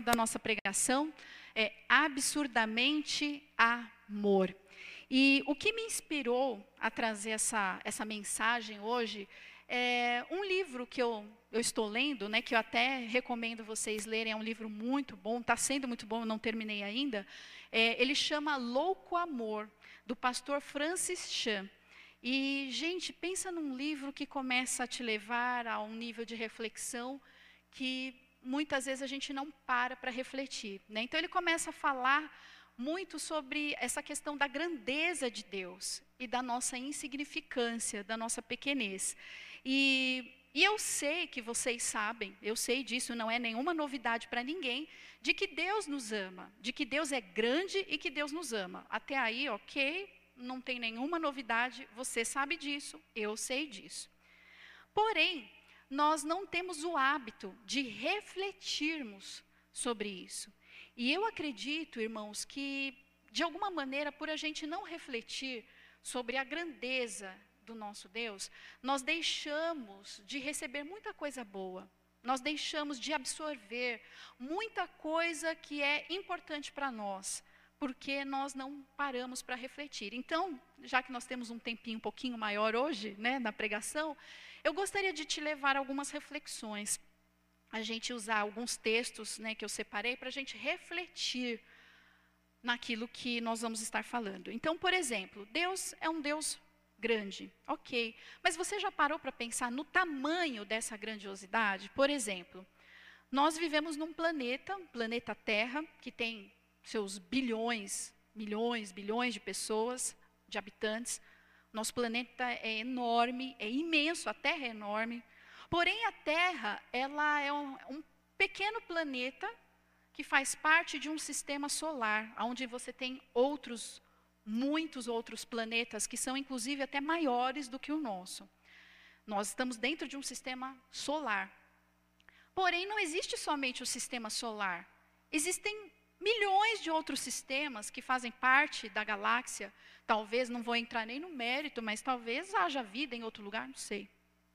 da nossa pregação é absurdamente amor. E o que me inspirou a trazer essa, essa mensagem hoje é um livro que eu, eu estou lendo, né, que eu até recomendo vocês lerem, é um livro muito bom, está sendo muito bom, eu não terminei ainda. É, ele chama Louco Amor, do pastor Francis Chan. E, gente, pensa num livro que começa a te levar a um nível de reflexão que muitas vezes a gente não para para refletir. Né? Então, ele começa a falar muito sobre essa questão da grandeza de Deus e da nossa insignificância, da nossa pequenez. E, e eu sei que vocês sabem, eu sei disso, não é nenhuma novidade para ninguém, de que Deus nos ama, de que Deus é grande e que Deus nos ama. Até aí, ok, não tem nenhuma novidade, você sabe disso, eu sei disso. Porém, nós não temos o hábito de refletirmos sobre isso. E eu acredito, irmãos, que de alguma maneira, por a gente não refletir sobre a grandeza do nosso Deus, nós deixamos de receber muita coisa boa. Nós deixamos de absorver muita coisa que é importante para nós porque nós não paramos para refletir. Então, já que nós temos um tempinho um pouquinho maior hoje, né, na pregação, eu gostaria de te levar algumas reflexões. A gente usar alguns textos, né, que eu separei para a gente refletir naquilo que nós vamos estar falando. Então, por exemplo, Deus é um Deus grande, ok. Mas você já parou para pensar no tamanho dessa grandiosidade? Por exemplo, nós vivemos num planeta, planeta Terra, que tem seus bilhões, milhões, bilhões de pessoas, de habitantes. Nosso planeta é enorme, é imenso, a Terra é enorme. Porém, a Terra, ela é um, um pequeno planeta que faz parte de um sistema solar, onde você tem outros, muitos outros planetas que são inclusive até maiores do que o nosso. Nós estamos dentro de um sistema solar. Porém, não existe somente o sistema solar. Existem milhões de outros sistemas que fazem parte da galáxia. Talvez, não vou entrar nem no mérito, mas talvez haja vida em outro lugar, não sei.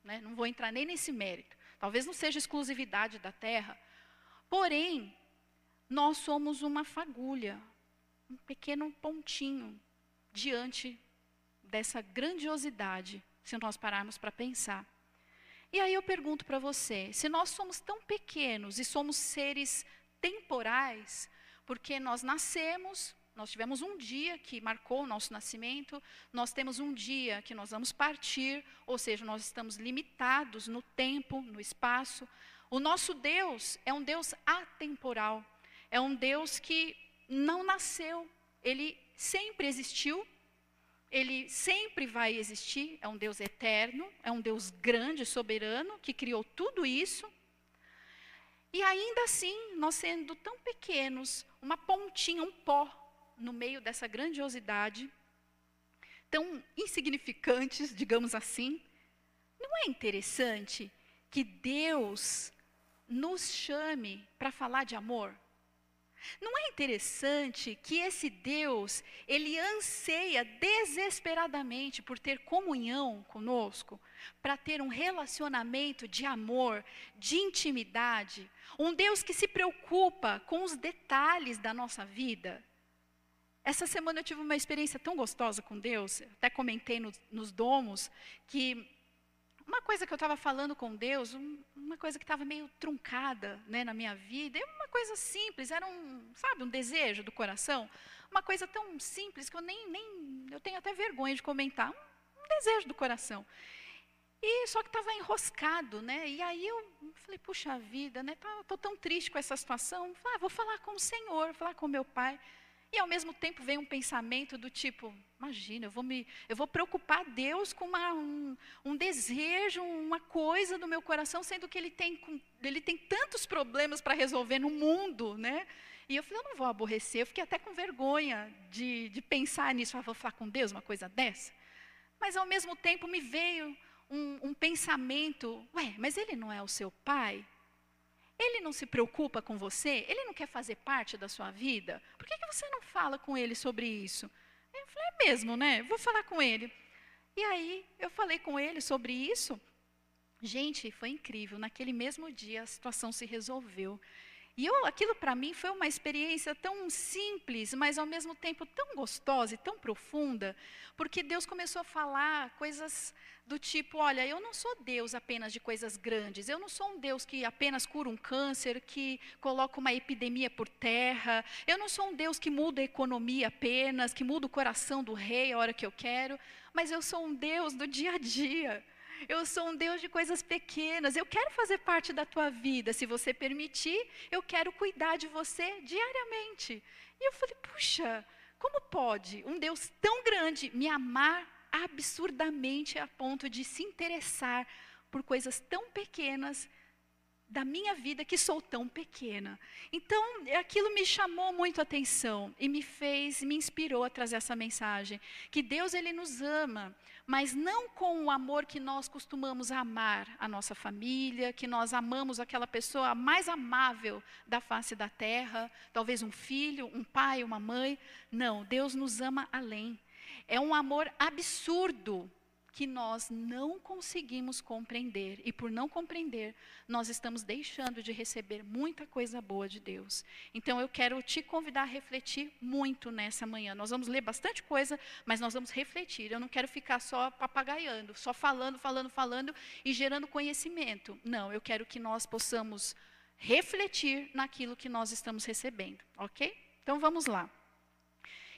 Né? Não vou entrar nem nesse mérito. Talvez não seja exclusividade da Terra. Porém, nós somos uma fagulha, um pequeno pontinho diante dessa grandiosidade, se nós pararmos para pensar. E aí eu pergunto para você: se nós somos tão pequenos e somos seres temporais, porque nós nascemos, nós tivemos um dia que marcou o nosso nascimento, nós temos um dia que nós vamos partir, ou seja, nós estamos limitados no tempo, no espaço. O nosso Deus é um Deus atemporal, é um Deus que não nasceu, ele sempre existiu, ele sempre vai existir, é um Deus eterno, é um Deus grande, soberano, que criou tudo isso. E ainda assim, nós sendo tão pequenos, uma pontinha, um pó no meio dessa grandiosidade, tão insignificantes, digamos assim, não é interessante que Deus nos chame para falar de amor? Não é interessante que esse Deus, ele anseia desesperadamente por ter comunhão conosco, para ter um relacionamento de amor, de intimidade, um Deus que se preocupa com os detalhes da nossa vida. Essa semana eu tive uma experiência tão gostosa com Deus, até comentei no, nos domos, que uma coisa que eu estava falando com Deus, uma coisa que estava meio truncada né, na minha vida, é uma coisa simples, era um, sabe, um desejo do coração, uma coisa tão simples que eu nem, nem eu tenho até vergonha de comentar, um, um desejo do coração. E só que estava enroscado, né? E aí eu falei, puxa vida, né? Estou tá, tão triste com essa situação. Ah, vou falar com o Senhor, vou falar com meu pai. E ao mesmo tempo vem um pensamento do tipo, imagina, eu vou me, eu vou preocupar Deus com uma, um, um desejo, uma coisa do meu coração, sendo que ele tem, ele tem tantos problemas para resolver no mundo, né? E eu falei, eu não vou aborrecer, eu fiquei até com vergonha de, de pensar nisso, ah, vou falar com Deus uma coisa dessa. Mas ao mesmo tempo me veio um, um pensamento, ué, mas ele não é o seu pai? Ele não se preocupa com você? Ele não quer fazer parte da sua vida? Por que, que você não fala com ele sobre isso? Eu falei, é mesmo, né? Vou falar com ele. E aí, eu falei com ele sobre isso. Gente, foi incrível. Naquele mesmo dia, a situação se resolveu. E eu, aquilo para mim foi uma experiência tão simples, mas ao mesmo tempo tão gostosa e tão profunda, porque Deus começou a falar coisas do tipo: olha, eu não sou Deus apenas de coisas grandes, eu não sou um Deus que apenas cura um câncer, que coloca uma epidemia por terra, eu não sou um Deus que muda a economia apenas, que muda o coração do rei a hora que eu quero, mas eu sou um Deus do dia a dia. Eu sou um Deus de coisas pequenas. Eu quero fazer parte da tua vida. Se você permitir, eu quero cuidar de você diariamente. E eu falei: puxa, como pode um Deus tão grande me amar absurdamente a ponto de se interessar por coisas tão pequenas da minha vida que sou tão pequena. Então, aquilo me chamou muito a atenção e me fez, me inspirou a trazer essa mensagem, que Deus ele nos ama, mas não com o amor que nós costumamos amar a nossa família, que nós amamos aquela pessoa mais amável da face da terra, talvez um filho, um pai, uma mãe. Não, Deus nos ama além. É um amor absurdo que nós não conseguimos compreender. E por não compreender, nós estamos deixando de receber muita coisa boa de Deus. Então eu quero te convidar a refletir muito nessa manhã. Nós vamos ler bastante coisa, mas nós vamos refletir. Eu não quero ficar só papagaiando, só falando, falando, falando e gerando conhecimento. Não, eu quero que nós possamos refletir naquilo que nós estamos recebendo, ok? Então vamos lá.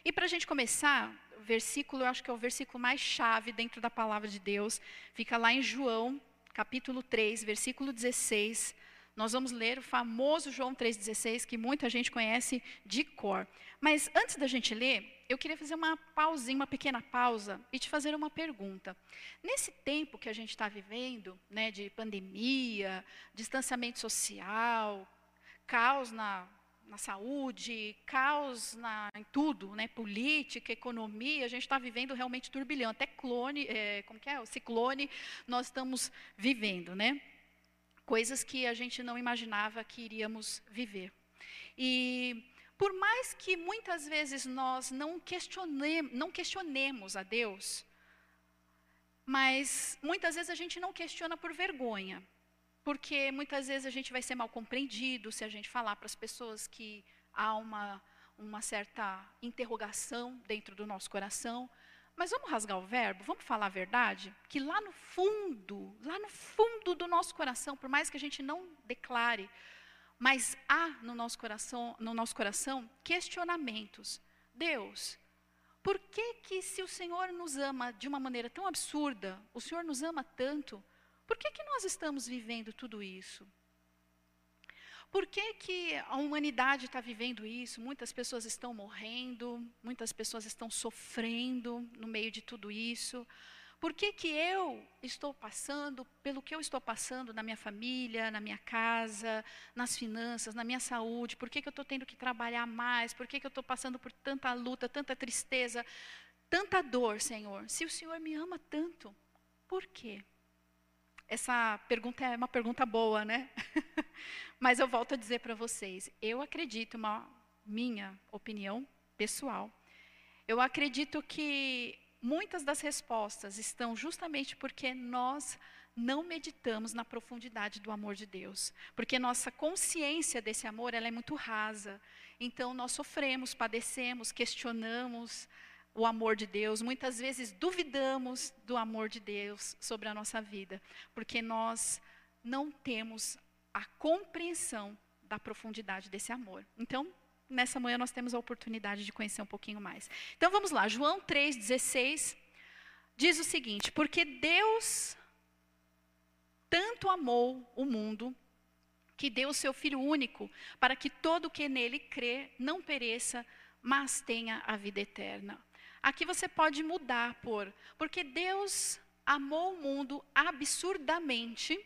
E para a gente começar, versículo, eu acho que é o versículo mais chave dentro da palavra de Deus. Fica lá em João, capítulo 3, versículo 16. Nós vamos ler o famoso João 3,16, que muita gente conhece de cor. Mas antes da gente ler, eu queria fazer uma pausinha, uma pequena pausa, e te fazer uma pergunta. Nesse tempo que a gente está vivendo, né, de pandemia, distanciamento social, caos na na saúde, caos na, em tudo, né? política, economia, a gente está vivendo realmente turbilhão, até clone, é, como que é, o ciclone, nós estamos vivendo, né? Coisas que a gente não imaginava que iríamos viver. E por mais que muitas vezes nós não, questione, não questionemos a Deus, mas muitas vezes a gente não questiona por vergonha, porque muitas vezes a gente vai ser mal compreendido se a gente falar para as pessoas que há uma, uma certa interrogação dentro do nosso coração. Mas vamos rasgar o verbo, vamos falar a verdade? Que lá no fundo, lá no fundo do nosso coração, por mais que a gente não declare, mas há no nosso coração, no nosso coração questionamentos. Deus, por que que se o Senhor nos ama de uma maneira tão absurda, o Senhor nos ama tanto, por que, que nós estamos vivendo tudo isso? Por que, que a humanidade está vivendo isso? Muitas pessoas estão morrendo, muitas pessoas estão sofrendo no meio de tudo isso. Por que, que eu estou passando pelo que eu estou passando na minha família, na minha casa, nas finanças, na minha saúde? Por que, que eu estou tendo que trabalhar mais? Por que, que eu estou passando por tanta luta, tanta tristeza, tanta dor, Senhor? Se o Senhor me ama tanto, por quê? Essa pergunta é uma pergunta boa, né? Mas eu volto a dizer para vocês, eu acredito, uma minha opinião pessoal, eu acredito que muitas das respostas estão justamente porque nós não meditamos na profundidade do amor de Deus, porque nossa consciência desse amor ela é muito rasa. Então nós sofremos, padecemos, questionamos, o amor de Deus, muitas vezes duvidamos do amor de Deus sobre a nossa vida, porque nós não temos a compreensão da profundidade desse amor. Então, nessa manhã nós temos a oportunidade de conhecer um pouquinho mais. Então vamos lá, João 3,16 diz o seguinte: Porque Deus tanto amou o mundo, que deu o seu Filho único, para que todo que nele crê não pereça, mas tenha a vida eterna. Aqui você pode mudar por, porque Deus amou o mundo absurdamente,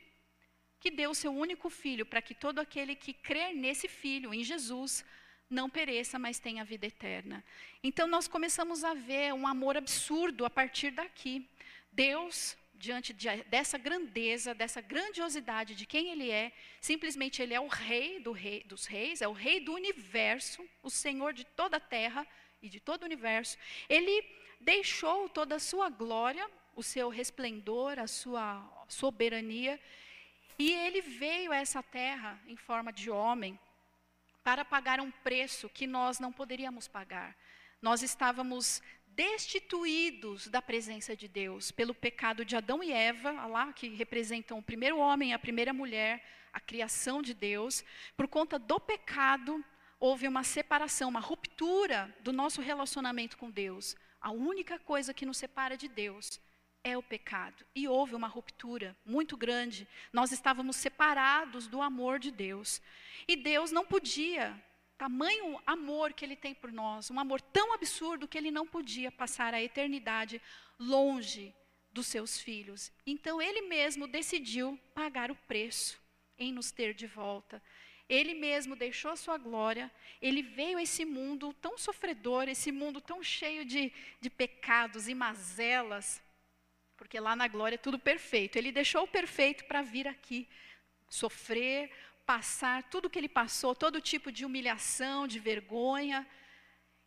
que deu o seu único filho, para que todo aquele que crer nesse filho, em Jesus, não pereça, mas tenha vida eterna. Então nós começamos a ver um amor absurdo a partir daqui. Deus, diante de, dessa grandeza, dessa grandiosidade de quem Ele é, simplesmente Ele é o rei, do rei dos reis, é o rei do universo, o Senhor de toda a terra e de todo o universo, ele deixou toda a sua glória, o seu resplendor, a sua soberania, e ele veio a essa terra em forma de homem, para pagar um preço que nós não poderíamos pagar. Nós estávamos destituídos da presença de Deus pelo pecado de Adão e Eva, lá que representam o primeiro homem e a primeira mulher, a criação de Deus. Por conta do pecado, houve uma separação, uma ruptura do nosso relacionamento com Deus. A única coisa que nos separa de Deus é o pecado. E houve uma ruptura muito grande. Nós estávamos separados do amor de Deus. E Deus não podia, tamanho amor que Ele tem por nós, um amor tão absurdo que Ele não podia passar a eternidade longe dos seus filhos. Então Ele mesmo decidiu pagar o preço em nos ter de volta. Ele mesmo deixou a sua glória, ele veio a esse mundo tão sofredor, esse mundo tão cheio de, de pecados e mazelas, porque lá na glória é tudo perfeito. Ele deixou o perfeito para vir aqui, sofrer, passar tudo que ele passou, todo tipo de humilhação, de vergonha.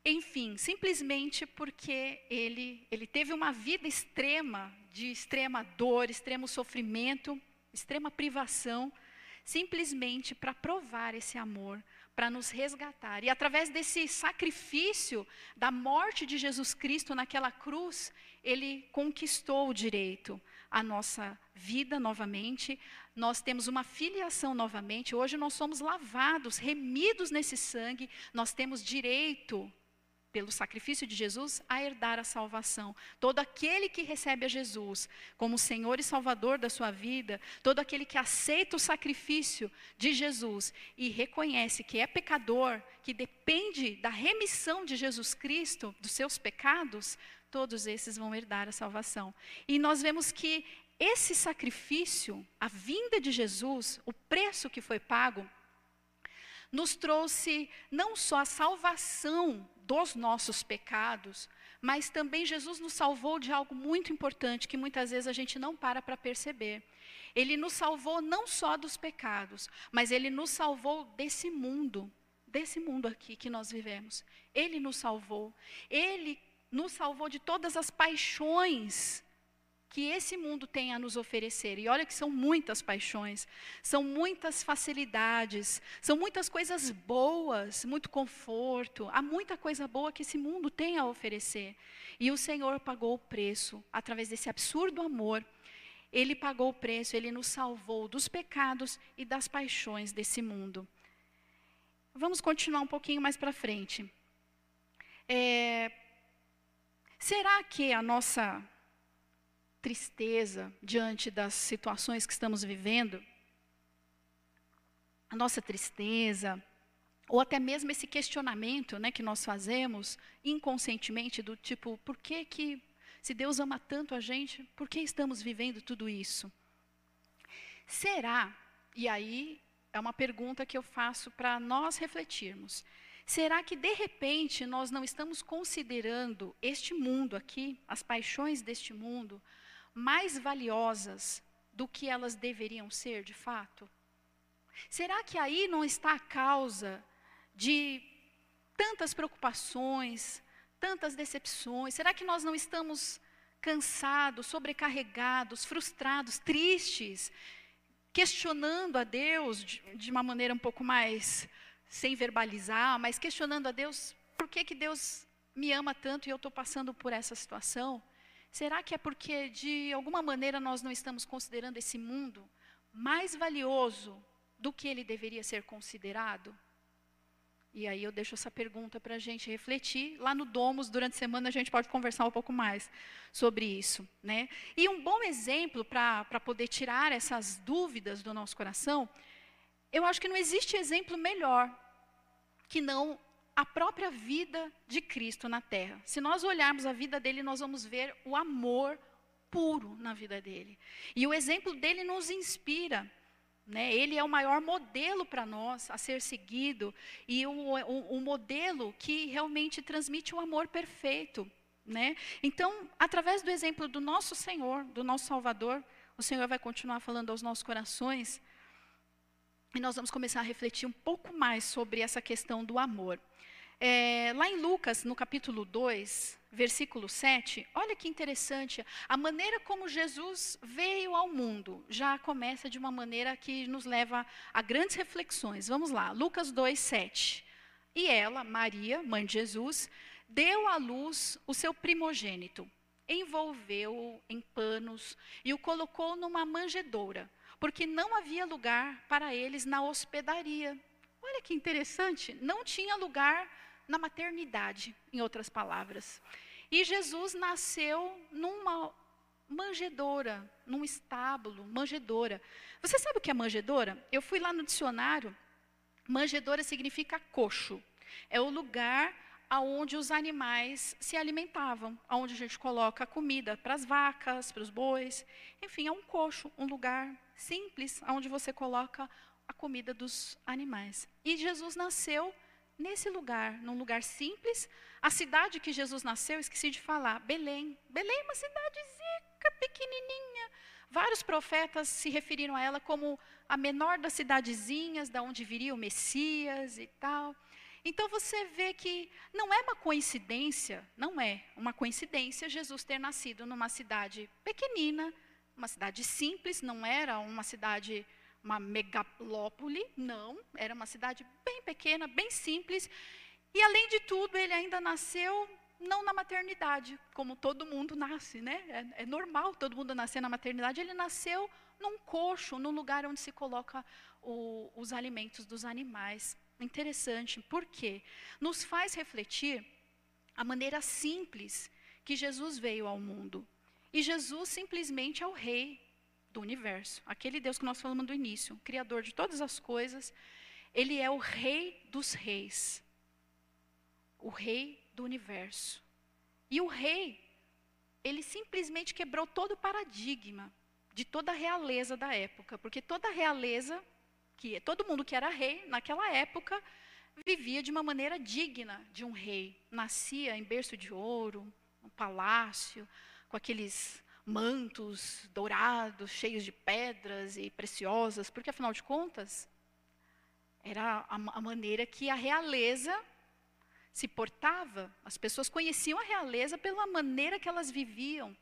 Enfim, simplesmente porque ele, ele teve uma vida extrema, de extrema dor, extremo sofrimento, extrema privação, simplesmente para provar esse amor, para nos resgatar. E através desse sacrifício da morte de Jesus Cristo naquela cruz, ele conquistou o direito à nossa vida novamente. Nós temos uma filiação novamente. Hoje nós somos lavados, remidos nesse sangue. Nós temos direito pelo sacrifício de Jesus, a herdar a salvação. Todo aquele que recebe a Jesus como Senhor e Salvador da sua vida, todo aquele que aceita o sacrifício de Jesus e reconhece que é pecador, que depende da remissão de Jesus Cristo dos seus pecados, todos esses vão herdar a salvação. E nós vemos que esse sacrifício, a vinda de Jesus, o preço que foi pago, nos trouxe não só a salvação dos nossos pecados, mas também Jesus nos salvou de algo muito importante que muitas vezes a gente não para para perceber. Ele nos salvou não só dos pecados, mas ele nos salvou desse mundo, desse mundo aqui que nós vivemos. Ele nos salvou. Ele nos salvou de todas as paixões que esse mundo tem a nos oferecer. E olha que são muitas paixões, são muitas facilidades, são muitas coisas boas, muito conforto, há muita coisa boa que esse mundo tem a oferecer. E o Senhor pagou o preço através desse absurdo amor. Ele pagou o preço, ele nos salvou dos pecados e das paixões desse mundo. Vamos continuar um pouquinho mais para frente. É, será que a nossa tristeza diante das situações que estamos vivendo, a nossa tristeza, ou até mesmo esse questionamento né, que nós fazemos inconscientemente, do tipo, por que que, se Deus ama tanto a gente, por que estamos vivendo tudo isso? Será, e aí é uma pergunta que eu faço para nós refletirmos, será que de repente nós não estamos considerando este mundo aqui, as paixões deste mundo, mais valiosas do que elas deveriam ser de fato? Será que aí não está a causa de tantas preocupações, tantas decepções? Será que nós não estamos cansados, sobrecarregados, frustrados, tristes, questionando a Deus de, de, uma maneira um pouco mais sem verbalizar, mas questionando a Deus por que, que Deus me ama tanto e eu estou passando por essa situação? Será que é porque, de alguma maneira, nós não estamos considerando esse mundo mais valioso do que ele deveria ser considerado? E aí eu deixo essa pergunta para a gente refletir. Lá no Domus, durante a semana, a gente pode conversar um pouco mais sobre isso. Né? E um bom exemplo para poder tirar essas dúvidas do nosso coração, eu acho que não existe exemplo melhor que não a própria vida de Cristo na terra. Se nós olharmos a vida dele, nós vamos ver o amor puro na vida dele. E o exemplo dele nos inspira. Né? Ele é o maior modelo para nós a ser seguido e o, o, o, modelo que realmente transmite o amor perfeito. Né? Então, através do exemplo do nosso Senhor, do nosso Salvador, o Senhor vai continuar falando aos nossos corações e nós vamos começar a refletir um pouco mais sobre essa questão do amor. É, lá em Lucas, no capítulo 2, versículo 7, olha que interessante, a maneira como Jesus veio ao mundo já começa de uma maneira que nos leva a grandes reflexões. Vamos lá, Lucas 2, 7. E ela, Maria, mãe de Jesus, deu à luz o seu primogênito, envolveu-o em panos e o colocou numa manjedoura, porque não havia lugar para eles na hospedaria. Olha que interessante, não tinha lugar na maternidade, em outras palavras. E Jesus nasceu numa manjedoura, num estábulo, manjedoura. Você sabe o que é manjedoura? Eu fui lá no dicionário. Manjedoura significa coxo. É o lugar aonde os animais se alimentavam, aonde a gente coloca comida para as vacas, para os bois. Enfim, é um coxo, um lugar simples aonde você coloca a comida dos animais. E Jesus nasceu nesse lugar, num lugar simples. A cidade que Jesus nasceu, esqueci de falar, Belém. Belém é uma cidadezinha pequenininha. Vários profetas se referiram a ela como a menor das cidadezinhas, da onde viria o Messias e tal. Então você vê que não é uma coincidência, não é uma coincidência Jesus ter nascido numa cidade pequenina, uma cidade simples, não era uma cidade uma megalópole, não, era uma cidade bem pequena, bem simples. E além de tudo, ele ainda nasceu não na maternidade, como todo mundo nasce, né? É, é normal todo mundo nascer na maternidade. Ele nasceu num coxo, num lugar onde se coloca o, os alimentos dos animais. Interessante, por quê? Nos faz refletir a maneira simples que Jesus veio ao mundo. E Jesus simplesmente é o rei do universo. Aquele Deus que nós falamos do início, criador de todas as coisas, ele é o rei dos reis. O rei do universo. E o rei, ele simplesmente quebrou todo o paradigma de toda a realeza da época, porque toda a realeza, que todo mundo que era rei naquela época, vivia de uma maneira digna de um rei. Nascia em berço de ouro, um palácio, com aqueles mantos dourados, cheios de pedras e preciosas, porque afinal de contas, era a, a maneira que a realeza se portava. As pessoas conheciam a realeza pela maneira que elas viviam.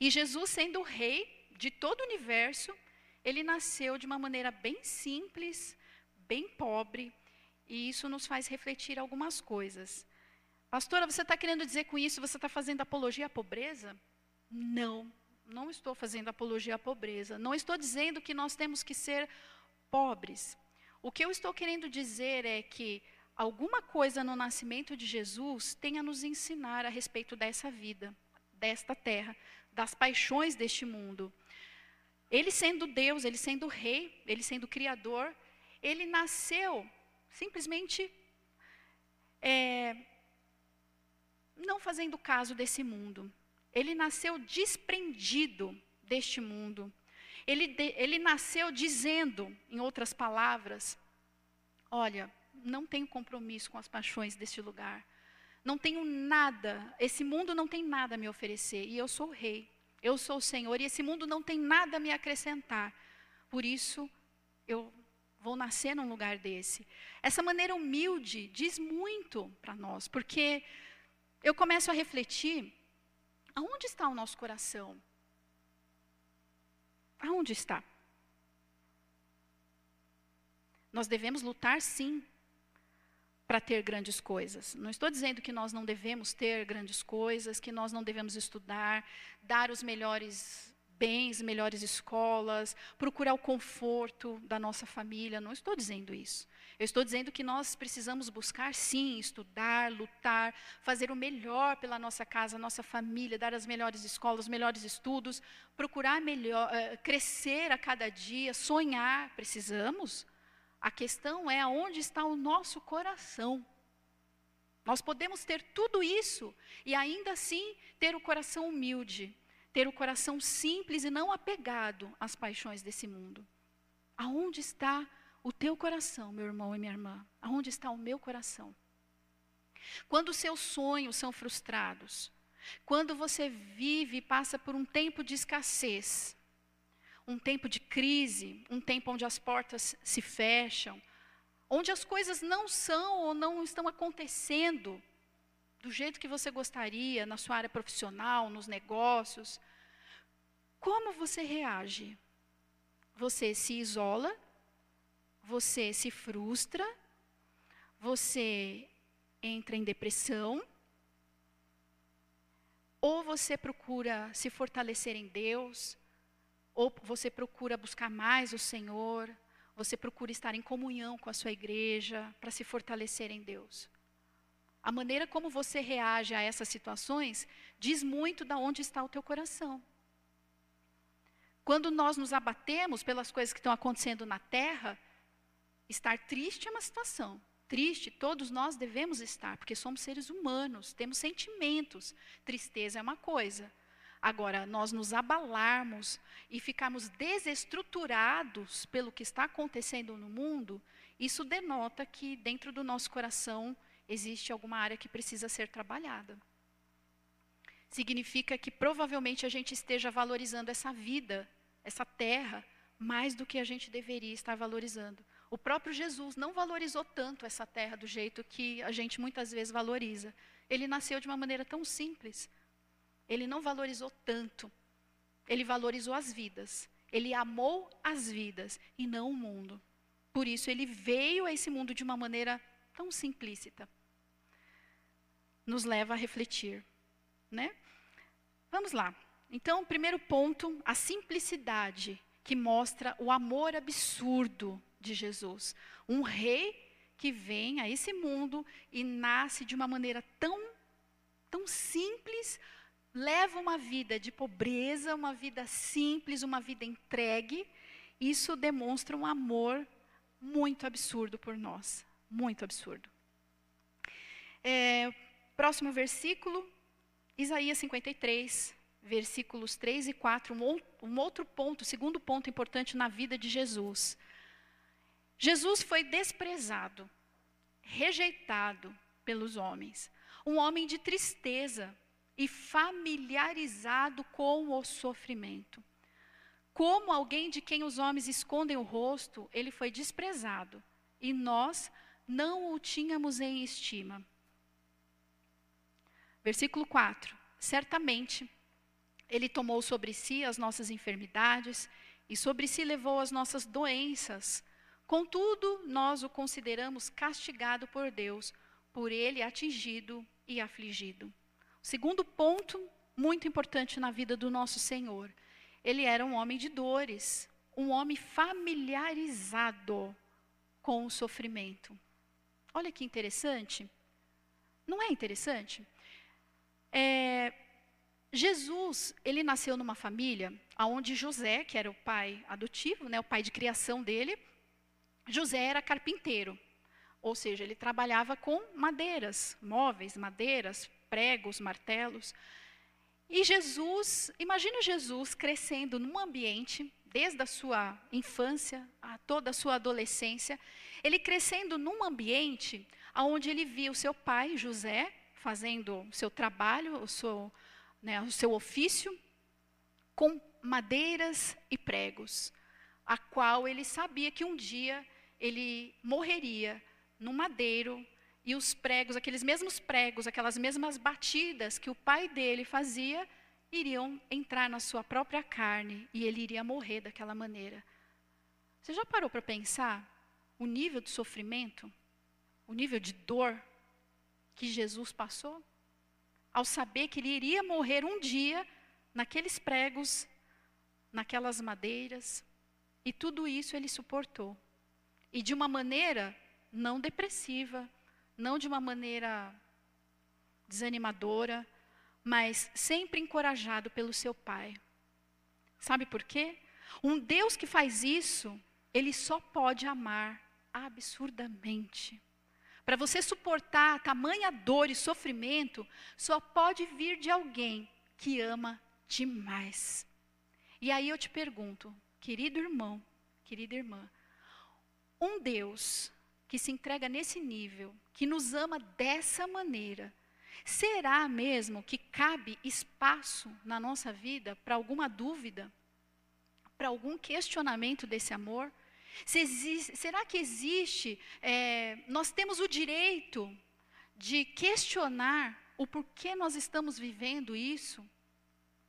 E Jesus, sendo o rei de todo o universo, ele nasceu de uma maneira bem simples, bem pobre, e isso nos faz refletir algumas coisas. Pastora, você está querendo dizer com isso, você está fazendo apologia à pobreza? Não, não estou fazendo apologia à pobreza. Não estou dizendo que nós temos que ser pobres. O que eu estou querendo dizer é que alguma coisa no nascimento de Jesus tem a nos ensinar a respeito dessa vida, desta terra, das paixões deste mundo. Ele sendo Deus, ele sendo rei, ele sendo criador, ele nasceu simplesmente é, não fazendo caso desse mundo. Ele nasceu desprendido deste mundo. Ele, ele nasceu dizendo, em outras palavras, olha, não tenho compromisso com as paixões deste lugar. Não tenho nada, esse mundo não tem nada a me oferecer. E eu sou o rei, eu sou o Senhor, e esse mundo não tem nada a me acrescentar. Por isso, eu vou nascer num lugar desse. Essa maneira humilde diz muito para nós, porque eu começo a refletir Aonde está o nosso coração? Aonde está? Nós devemos lutar sim para ter grandes coisas. Não estou dizendo que nós não devemos ter grandes coisas, que nós não devemos estudar, dar os melhores bens, melhores escolas, procurar o conforto da nossa família. Não estou dizendo isso. Eu estou dizendo que nós precisamos buscar, sim, estudar, lutar, fazer o melhor pela nossa casa, nossa família, dar as melhores escolas, os melhores estudos, procurar melhor, uh, crescer a cada dia, sonhar. Precisamos. A questão é aonde está o nosso coração. Nós podemos ter tudo isso e ainda assim ter o coração humilde, ter o coração simples e não apegado às paixões desse mundo. Aonde está o teu coração, meu irmão e minha irmã? Aonde está o meu coração? Quando os seus sonhos são frustrados, quando você vive e passa por um tempo de escassez, um tempo de crise, um tempo onde as portas se fecham, onde as coisas não são ou não estão acontecendo do jeito que você gostaria, na sua área profissional, nos negócios, como você reage? Você se isola? Você se frustra? Você entra em depressão? Ou você procura se fortalecer em Deus? Ou você procura buscar mais o Senhor? Você procura estar em comunhão com a sua igreja para se fortalecer em Deus? A maneira como você reage a essas situações diz muito de onde está o teu coração. Quando nós nos abatemos pelas coisas que estão acontecendo na terra, estar triste é uma situação. Triste, todos nós devemos estar, porque somos seres humanos, temos sentimentos. Tristeza é uma coisa. Agora, nós nos abalarmos e ficarmos desestruturados pelo que está acontecendo no mundo, isso denota que dentro do nosso coração existe alguma área que precisa ser trabalhada. Significa que provavelmente a gente esteja valorizando essa vida, essa terra, mais do que a gente deveria estar valorizando. O próprio Jesus não valorizou tanto essa terra do jeito que a gente muitas vezes valoriza. Ele nasceu de uma maneira tão simples. Ele não valorizou tanto. Ele valorizou as vidas. Ele amou as vidas e não o mundo. Por isso ele veio a esse mundo de uma maneira tão simplícita nos leva a refletir, né? Vamos lá. Então, primeiro ponto, a simplicidade que mostra o amor absurdo de Jesus. Um rei que vem a esse mundo e nasce de uma maneira tão tão simples, leva uma vida de pobreza, uma vida simples, uma vida entregue. Isso demonstra um amor muito absurdo por nós, muito absurdo. É, Próximo versículo, Isaías 53, versículos 3 e 4, um, um outro ponto, segundo ponto importante na vida de Jesus. Jesus foi desprezado, rejeitado pelos homens, um homem de tristeza e familiarizado com o sofrimento. Como alguém de quem os homens escondem o rosto, ele foi desprezado e nós não o tínhamos em estima. Versículo 4: Certamente ele tomou sobre si as nossas enfermidades e sobre si levou as nossas doenças. Contudo, nós o consideramos castigado por Deus, por ele atingido e afligido. O segundo ponto, muito importante na vida do nosso Senhor, ele era um homem de dores, um homem familiarizado com o sofrimento. Olha que interessante. Não é interessante? É, Jesus, ele nasceu numa família onde José, que era o pai adotivo, né, o pai de criação dele, José era carpinteiro. Ou seja, ele trabalhava com madeiras, móveis, madeiras, pregos, martelos. E Jesus, imagina Jesus crescendo num ambiente, desde a sua infância a toda a sua adolescência, ele crescendo num ambiente onde ele via o seu pai, José, fazendo o seu trabalho, o seu, né, o seu ofício, com madeiras e pregos, a qual ele sabia que um dia ele morreria no madeiro e os pregos, aqueles mesmos pregos, aquelas mesmas batidas que o pai dele fazia, iriam entrar na sua própria carne e ele iria morrer daquela maneira. Você já parou para pensar o nível de sofrimento, o nível de dor que Jesus passou? Ao saber que ele iria morrer um dia naqueles pregos, naquelas madeiras, e tudo isso ele suportou. E de uma maneira não depressiva, não de uma maneira desanimadora, mas sempre encorajado pelo seu pai. Sabe por quê? Um Deus que faz isso, ele só pode amar absurdamente. Para você suportar tamanha dor e sofrimento, só pode vir de alguém que ama demais. E aí eu te pergunto, querido irmão, querida irmã, um Deus que se entrega nesse nível, que nos ama dessa maneira, será mesmo que cabe espaço na nossa vida para alguma dúvida, para algum questionamento desse amor? Se existe, será que existe, é, nós temos o direito de questionar o porquê nós estamos vivendo isso,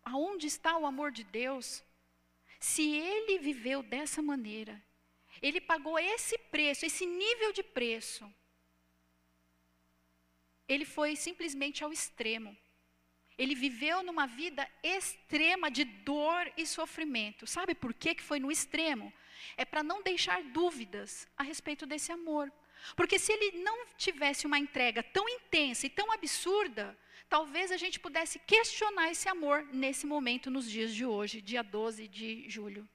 aonde está o amor de Deus, se ele viveu dessa maneira, ele pagou esse preço, esse nível de preço, ele foi simplesmente ao extremo. Ele viveu numa vida extrema de dor e sofrimento. Sabe por que foi no extremo? É para não deixar dúvidas a respeito desse amor. Porque se ele não tivesse uma entrega tão intensa e tão absurda, talvez a gente pudesse questionar esse amor nesse momento, nos dias de hoje, dia 12 de julho.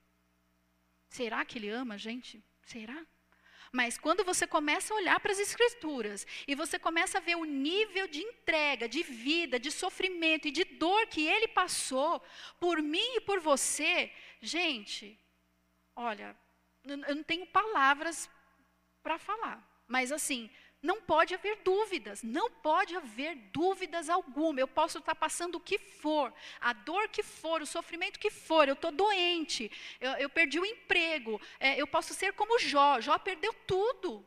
Será que ele ama a gente? Será? Mas quando você começa a olhar para as Escrituras e você começa a ver o nível de entrega, de vida, de sofrimento e de dor que ele passou por mim e por você, gente, olha, eu não tenho palavras para falar, mas assim, não pode haver dúvidas, não pode haver dúvidas alguma. Eu posso estar passando o que for, a dor que for, o sofrimento que for, eu estou doente, eu, eu, perdi o emprego, é, eu posso ser como Jó. Jó perdeu tudo.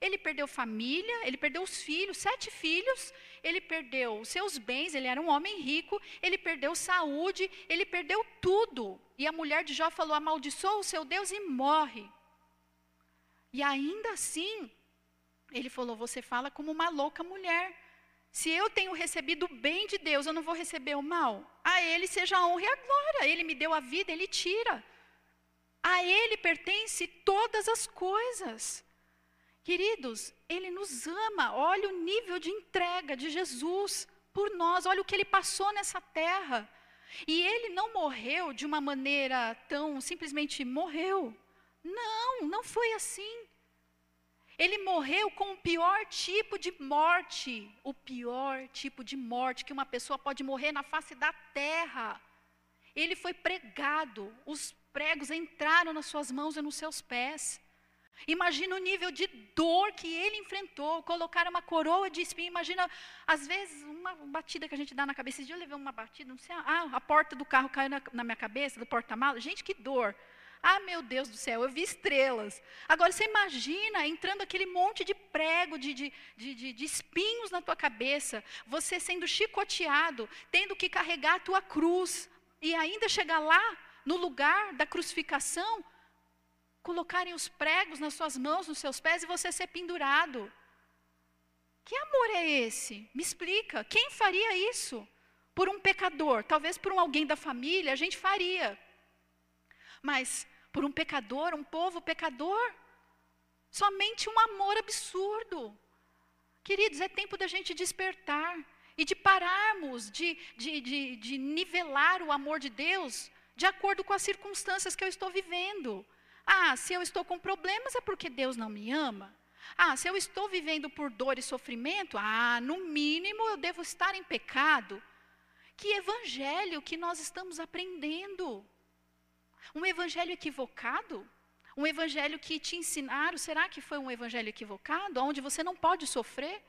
Ele perdeu família, ele perdeu os filhos, sete filhos, ele perdeu os seus bens, ele era um homem rico, ele perdeu saúde, ele perdeu tudo. E a mulher de Jó falou: amaldiçoa o seu Deus e morre. E ainda assim, ele falou: Você fala como uma louca mulher. Se eu tenho recebido o bem de Deus, eu não vou receber o mal. A Ele seja a honra e a glória. Ele me deu a vida, Ele tira. A Ele pertence todas as coisas. Queridos, Ele nos ama. Olha o nível de entrega de Jesus por nós. Olha o que Ele passou nessa terra. E Ele não morreu de uma maneira tão simplesmente morreu. Não, não foi assim. Ele morreu com o pior tipo de morte, o pior tipo de morte que uma pessoa pode morrer na face da terra. Ele foi pregado, os pregos entraram nas suas mãos e nos seus pés. Imagina o nível de dor que ele enfrentou, colocar uma coroa de espinho. Imagina, às vezes, uma batida que a gente dá na cabeça. Esse dia eu levei uma batida, não sei, ah, a porta do carro caiu na, na minha cabeça, do porta-malas. Gente, que dor. Ah, meu Deus do céu, eu vi estrelas. Agora você imagina entrando aquele monte de prego, de, de, de, de, espinhos na tua cabeça, você sendo chicoteado, tendo que carregar a tua cruz, e ainda chegar lá, no lugar da crucificação, colocarem os pregos nas suas mãos, nos seus pés, e você ser pendurado. Que amor é esse? Me explica. Quem faria isso? Por um pecador, talvez por um alguém da família, a gente faria. Mas por um pecador, um povo pecador, somente um amor absurdo. Queridos, é tempo da gente despertar e de pararmos de, de, de, de nivelar o amor de Deus de acordo com as circunstâncias que eu estou vivendo. Ah, se eu estou com problemas é porque Deus não me ama. Ah, se eu estou vivendo por dor e sofrimento, ah, no mínimo eu devo estar em pecado. Que evangelho que nós estamos aprendendo? Um evangelho equivocado? Um evangelho que te ensinaram, será que foi um evangelho equivocado? Onde você não pode sofrer?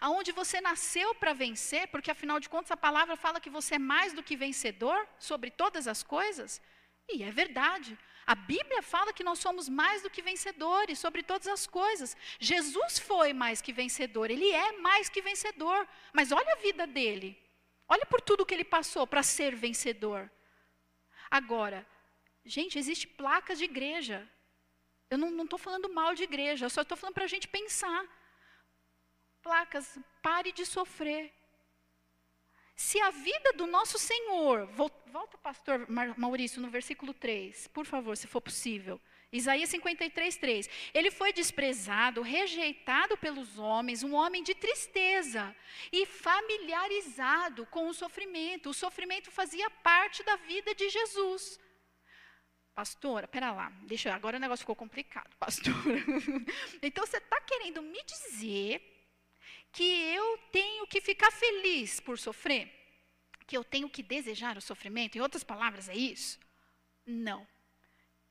Aonde você nasceu para vencer, porque afinal de contas a palavra fala que você é mais do que vencedor sobre todas as coisas? E é verdade. A Bíblia fala que nós somos mais do que vencedores sobre todas as coisas. Jesus foi mais que vencedor, ele é mais que vencedor. Mas olha a vida dele. Olha por tudo que ele passou para ser vencedor. Agora, Gente, existem placas de igreja. Eu não estou falando mal de igreja, eu só estou falando para a gente pensar. Placas, pare de sofrer. Se a vida do nosso Senhor, volta, pastor Maurício, no versículo 3, por favor, se for possível. Isaías 53, 3. Ele foi desprezado, rejeitado pelos homens, um homem de tristeza e familiarizado com o sofrimento. O sofrimento fazia parte da vida de Jesus. Pastora, pera lá, deixa, agora o negócio ficou complicado, pastora. então você está querendo me dizer que eu tenho que ficar feliz por sofrer? Que eu tenho que desejar o sofrimento? Em outras palavras, é isso? Não.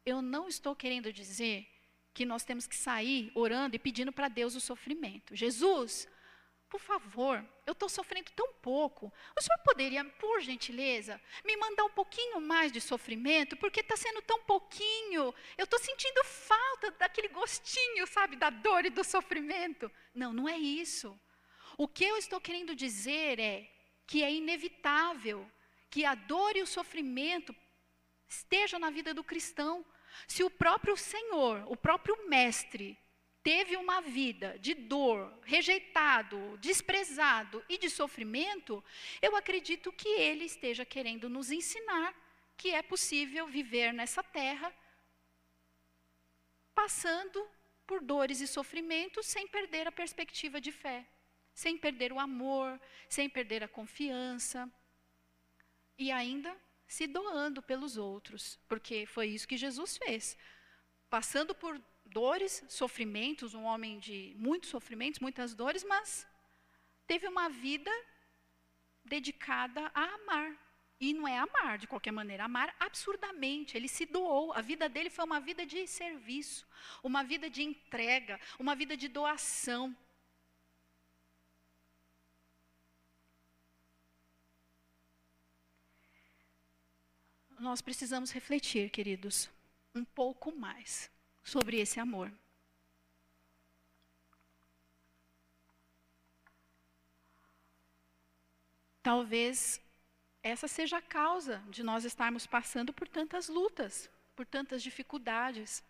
Eu não estou querendo dizer que nós temos que sair orando e pedindo para Deus o sofrimento. Jesus, por favor, eu estou sofrendo tão pouco. O senhor poderia, por gentileza, me mandar um pouquinho mais de sofrimento, porque está sendo tão pouquinho. Eu estou sentindo falta daquele gostinho, sabe, da dor e do sofrimento. Não, não é isso. O que eu estou querendo dizer é que é inevitável que a dor e o sofrimento estejam na vida do cristão. Se o próprio Senhor, o próprio Mestre, teve uma vida de dor, rejeitado, desprezado e de sofrimento, eu acredito que ele esteja querendo nos ensinar que é possível viver nessa terra passando por dores e sofrimentos sem perder a perspectiva de fé, sem perder o amor, sem perder a confiança e ainda se doando pelos outros, porque foi isso que Jesus fez. Passando por dores, sofrimentos, um homem de muitos sofrimentos, muitas dores, mas teve uma vida dedicada a amar. E não é amar de qualquer maneira, amar absurdamente. Ele se doou. A vida dele foi uma vida de serviço, uma vida de entrega, uma vida de doação. nós precisamos refletir, queridos, um pouco mais sobre esse amor. Talvez essa seja a causa de nós estarmos passando por tantas lutas, por tantas dificuldades.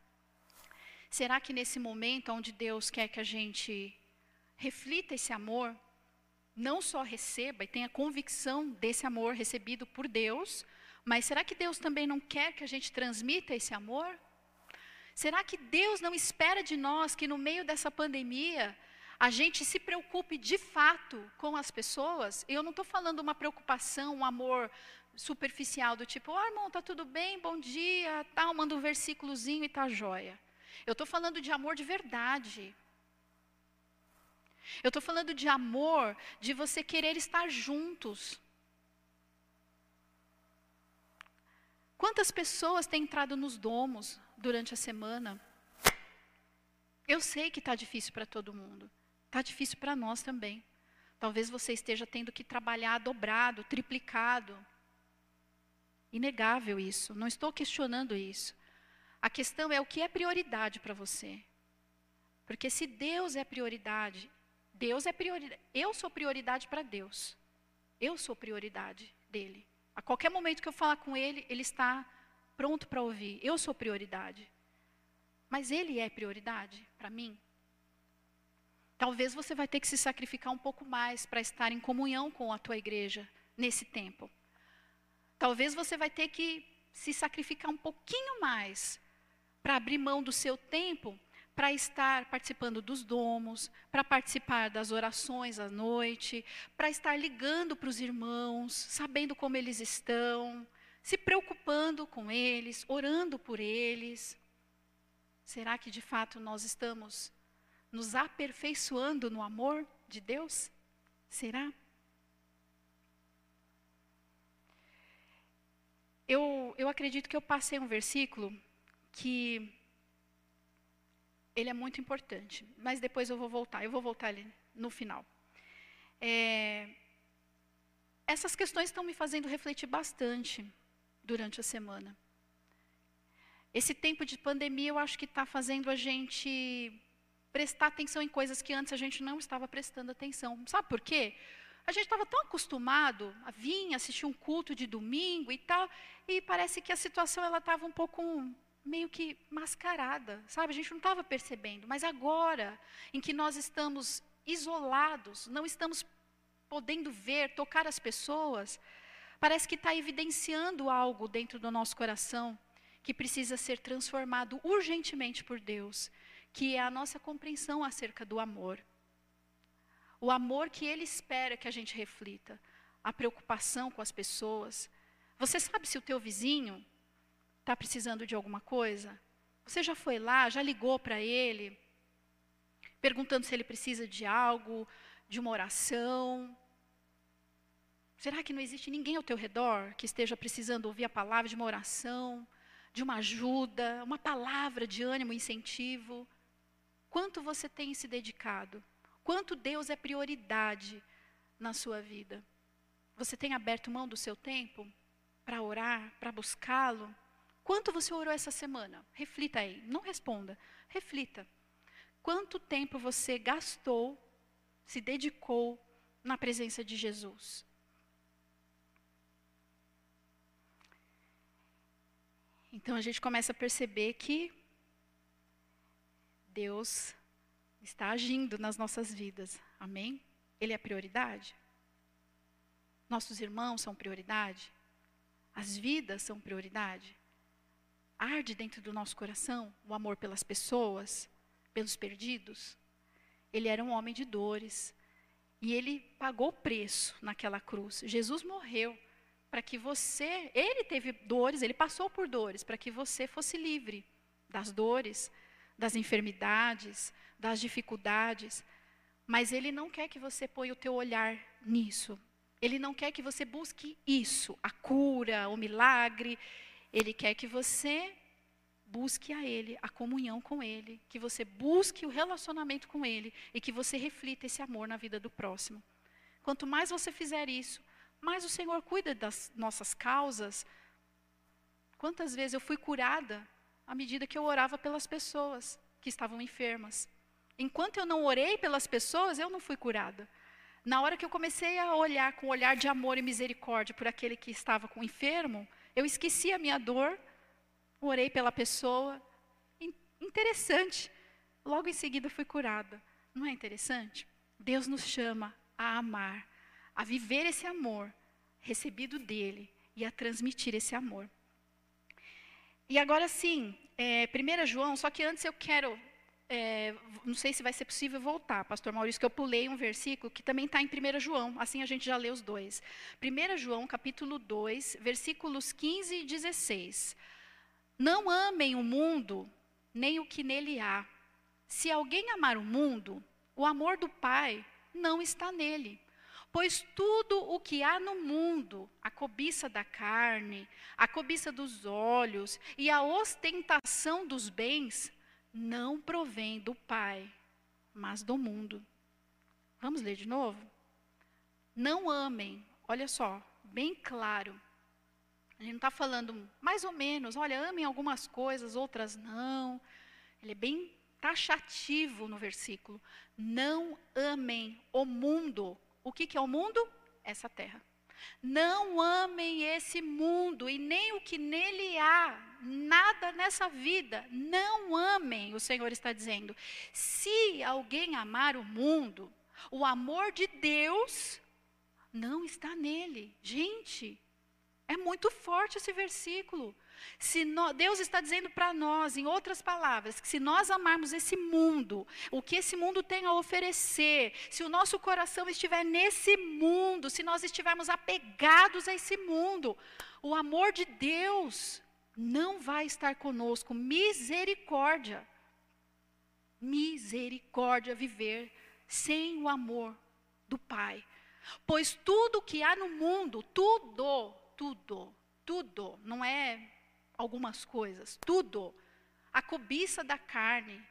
Será que nesse momento onde Deus quer que a gente reflita esse amor, não só receba e tenha convicção desse amor recebido por Deus, mas será que Deus também não quer que a gente transmita esse amor? Será que Deus não espera de nós que no meio dessa pandemia a gente se preocupe de fato com as pessoas? Eu não estou falando uma preocupação, um amor superficial do tipo, oh, irmão, tá tudo bem, bom dia, tal, manda um versículozinho e tá jóia. Eu estou falando de amor de verdade. Eu estou falando de amor, de você querer estar juntos. Quantas pessoas têm entrado nos domos durante a semana? Eu sei que está difícil para todo mundo. Está difícil para nós também. Talvez você esteja tendo que trabalhar dobrado, triplicado. Inegável isso. Não estou questionando isso. A questão é o que é prioridade para você. Porque se Deus é prioridade, Deus é prioridade. Eu sou prioridade para Deus. Eu sou prioridade dele. A qualquer momento que eu falar com ele, ele está pronto para ouvir. Eu sou prioridade. Mas ele é prioridade para mim? Talvez você vai ter que se sacrificar um pouco mais para estar em comunhão com a tua igreja nesse tempo. Talvez você vai ter que se sacrificar um pouquinho mais para abrir mão do seu tempo para estar participando dos domos, para participar das orações à noite, para estar ligando para os irmãos, sabendo como eles estão, se preocupando com eles, orando por eles. Será que de fato nós estamos nos aperfeiçoando no amor de Deus? Será? Eu, eu acredito que eu passei um versículo que ele é muito importante. Mas depois eu vou voltar, eu vou voltar ali no final. É, essas questões estão me fazendo refletir bastante durante a semana. Esse tempo de pandemia eu acho que está fazendo a gente prestar atenção em coisas que antes a gente não estava prestando atenção. Sabe por quê? A gente estava tão acostumado a vir assistir um culto de domingo e tal, e parece que a situação ela estava um pouco meio que mascarada, sabe? A gente não estava percebendo, mas agora, em que nós estamos isolados, não estamos podendo ver, tocar as pessoas, parece que está evidenciando algo dentro do nosso coração que precisa ser transformado urgentemente por Deus, que é a nossa compreensão acerca do amor. O amor que Ele espera que a gente reflita, a preocupação com as pessoas. Você sabe se o teu vizinho está precisando de alguma coisa? Você já foi lá, já ligou para ele, perguntando se ele precisa de algo, de uma oração? Será que não existe ninguém ao teu redor que esteja precisando ouvir a palavra de uma oração, de uma ajuda, uma palavra de ânimo, incentivo? Quanto você tem se dedicado? Quanto Deus é prioridade na sua vida? Você tem aberto mão do seu tempo para orar, para buscá-lo? Quanto você orou essa semana? Reflita aí. Não responda. Reflita. Quanto tempo você gastou se dedicou na presença de Jesus. Então a gente começa a perceber que Deus está agindo nas nossas vidas. Amém? Ele é prioridade. Nossos irmãos são prioridade. As vidas são prioridade. Arde dentro do nosso coração o amor pelas pessoas, pelos perdidos. Ele era um homem de dores. E ele pagou o preço naquela cruz. Jesus morreu para que você, ele teve dores, ele passou por dores, para que você fosse livre das dores, das enfermidades, das dificuldades. Mas ele não quer que você ponha o teu olhar nisso. Ele não quer que você busque isso, a cura, o milagre. Ele quer que você busque a Ele, a comunhão com Ele, que você busque o relacionamento com Ele e que você reflita esse amor na vida do próximo. Quanto mais você fizer isso, mais o Senhor cuida das nossas causas. Quantas vezes eu fui curada à medida que eu orava pelas pessoas que estavam enfermas. Enquanto eu não orei pelas pessoas, eu não fui curada. Na hora que eu comecei a olhar com um olhar de amor e misericórdia por aquele que estava com enfermo, eu esqueci a minha dor, orei pela pessoa. Interessante. Logo em seguida fui curada. Não é interessante? Deus nos chama a amar, a viver esse amor recebido dele e a transmitir esse amor. E agora sim, é, 1 João, só que antes eu quero é, não sei se vai ser possível voltar, pastor Maurício, que eu pulei um versículo que também está em 1 João, assim a gente já lê os dois. 1 João, capítulo 2, versículos 15 e 16. Não amem o mundo, nem o que nele há. Se alguém amar o mundo, o amor do Pai não está nele. Pois tudo o que há no mundo, a cobiça da carne, a cobiça dos olhos e a ostentação dos bens, não provém do Pai, mas do mundo. Vamos ler de novo? Não amem, olha só, bem claro. Gente não está falando mais ou menos, olha, amem algumas coisas, outras não. Ele é bem taxativo no versículo. Não amem o mundo. O que, que é o mundo? Essa terra. Não amem esse mundo e nem o que nele há, nada nessa vida. Não amem, o Senhor está dizendo. Se alguém amar o mundo, o amor de Deus não está nele. Gente, é muito forte esse versículo. Se no, Deus está dizendo para nós, em outras palavras, que se nós amarmos esse mundo, o que esse mundo tem a oferecer, se o nosso coração estiver nesse mundo, se nós estivermos apegados a esse mundo, o amor de Deus não vai estar conosco. Misericórdia. Misericórdia viver sem o amor do Pai. Pois tudo que há no mundo, tudo, tudo, tudo, não é algumas coisas, tudo. A cobiça da carne,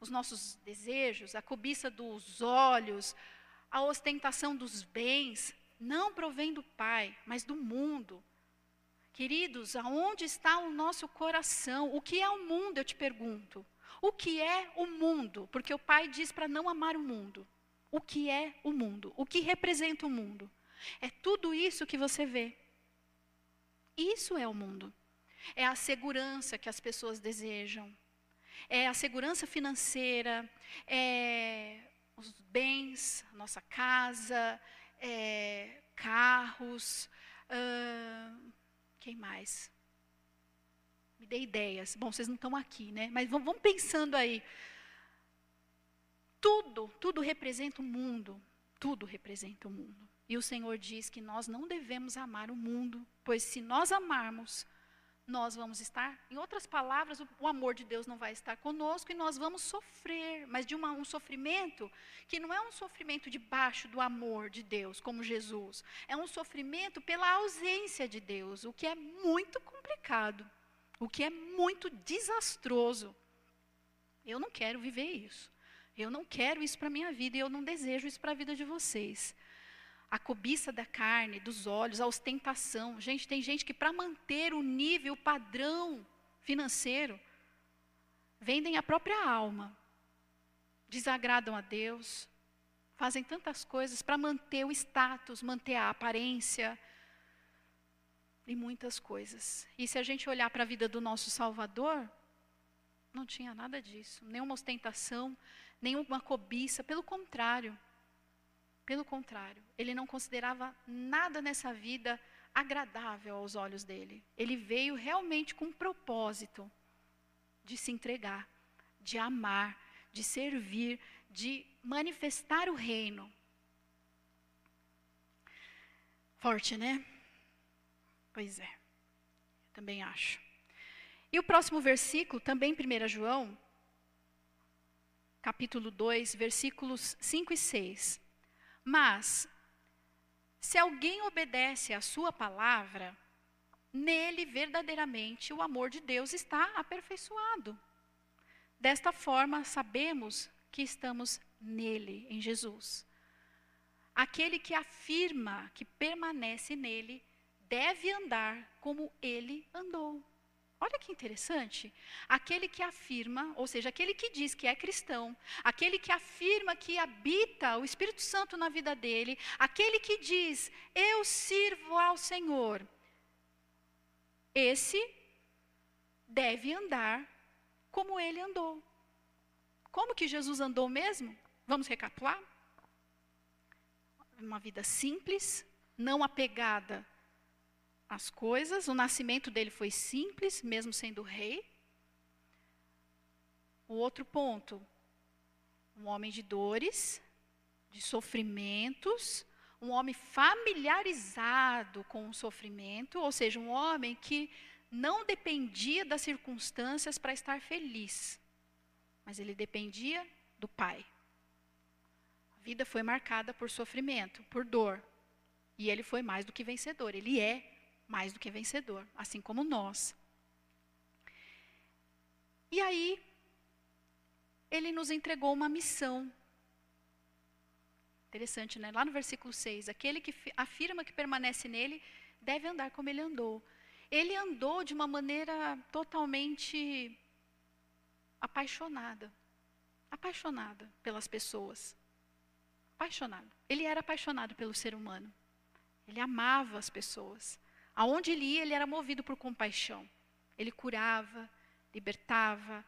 os nossos desejos, a cobiça dos olhos, a ostentação dos bens, não provém do Pai, mas do mundo. Queridos, aonde está o nosso coração? O que é o mundo, eu te pergunto? O que é o mundo? Porque o Pai diz para não amar o mundo. O que é o mundo? O que representa o mundo? É tudo isso que você vê. Isso é o mundo é a segurança que as pessoas desejam, é a segurança financeira, é os bens, nossa casa, é carros, quem mais? Me dê ideias. Bom, vocês não estão aqui, né? Mas vamos, vamos pensando aí. Tudo, tudo representa o mundo. Tudo representa o mundo. E o Senhor diz que nós não devemos amar o mundo, pois se nós amarmos, nós vamos estar, em outras palavras, o, amor de Deus não vai estar conosco e nós vamos sofrer, mas de uma, um sofrimento que não é um sofrimento debaixo do amor de Deus, como Jesus, é um sofrimento pela ausência de Deus, o que é muito complicado, o que é muito desastroso. Eu não quero viver isso, eu não quero isso para a minha vida e eu não desejo isso para a vida de vocês a cobiça da carne, dos olhos, a ostentação. Gente, tem gente que para manter o nível, o padrão financeiro, vendem a própria alma, desagradam a Deus, fazem tantas coisas para manter o status, manter a aparência e muitas coisas. E se a gente olhar para a vida do nosso Salvador, não tinha nada disso, nenhuma ostentação, nenhuma cobiça, pelo contrário. Pelo contrário, ele não considerava nada nessa vida agradável aos olhos dele. Ele veio realmente com um propósito de se entregar, de amar, de servir, de manifestar o reino. Forte, né? Pois é, também acho. E o próximo versículo, também 1 João, capítulo 2, versículos 5 e 6. Mas, se alguém obedece à sua palavra, nele verdadeiramente o amor de Deus está aperfeiçoado. Desta forma, sabemos que estamos nele, em Jesus. Aquele que afirma que permanece nele, deve andar como ele andou. Olha que interessante. Aquele que afirma, ou seja, aquele que diz que é cristão, aquele que afirma que habita o Espírito Santo na vida dele, aquele que diz, eu sirvo ao Senhor, esse deve andar como ele andou. Como que Jesus andou mesmo? Vamos recapitular? Uma vida simples, não apegada as coisas. O nascimento dele foi simples, mesmo sendo rei. O outro ponto, um homem de dores, de sofrimentos, um homem familiarizado com o sofrimento, ou seja, um homem que não dependia das circunstâncias para estar feliz, mas ele dependia do Pai. A vida foi marcada por sofrimento, por dor, e ele foi mais do que vencedor, ele é mais do que vencedor, assim como nós. E aí, ele nos entregou uma missão. Interessante, né? Lá no versículo 6, aquele que afirma que permanece nele deve andar como ele andou. Ele andou de uma maneira totalmente apaixonada. Apaixonada pelas pessoas. Apaixonado. Ele era apaixonado pelo ser humano. Ele amava as pessoas. Aonde ele ia, ele era movido por compaixão. Ele curava, libertava,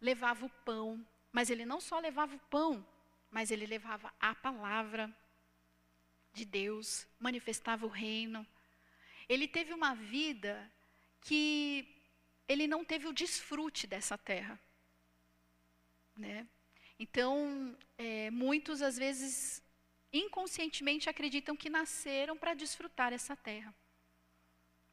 levava o pão. Mas ele não só levava o pão, mas ele levava a palavra de Deus, manifestava o reino. Ele teve uma vida que ele não teve o desfrute dessa terra. Né? Então, é, muitos às vezes inconscientemente acreditam que nasceram para desfrutar essa terra.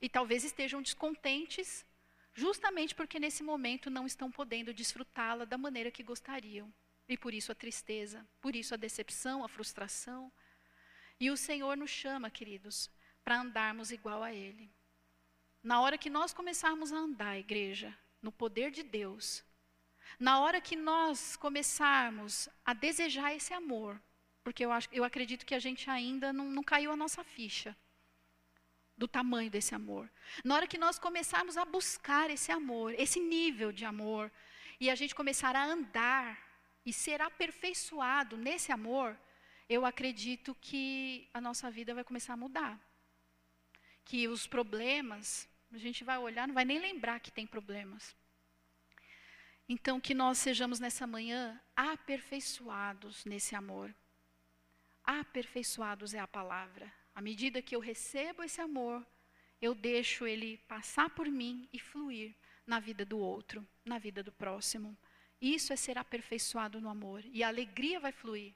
E talvez estejam descontentes, justamente porque nesse momento não estão podendo desfrutá-la da maneira que gostariam. E por isso a tristeza, por isso a decepção, a frustração. E o Senhor nos chama, queridos, para andarmos igual a Ele. Na hora que nós começarmos a andar, igreja, no poder de Deus, na hora que nós começarmos a desejar esse amor, porque eu, acho, eu acredito que a gente ainda não, não caiu a nossa ficha do tamanho desse amor. Na hora que nós começarmos a buscar esse amor, esse nível de amor, e a gente começar a andar e ser aperfeiçoado nesse amor, eu acredito que a nossa vida vai começar a mudar. Que os problemas, a gente vai olhar, não vai nem lembrar que tem problemas. Então, que nós sejamos nessa manhã aperfeiçoados nesse amor. Aperfeiçoados é a palavra. À medida que eu recebo esse amor, eu deixo ele passar por mim e fluir na vida do outro, na vida do próximo. Isso é ser aperfeiçoado no amor. E a alegria vai fluir.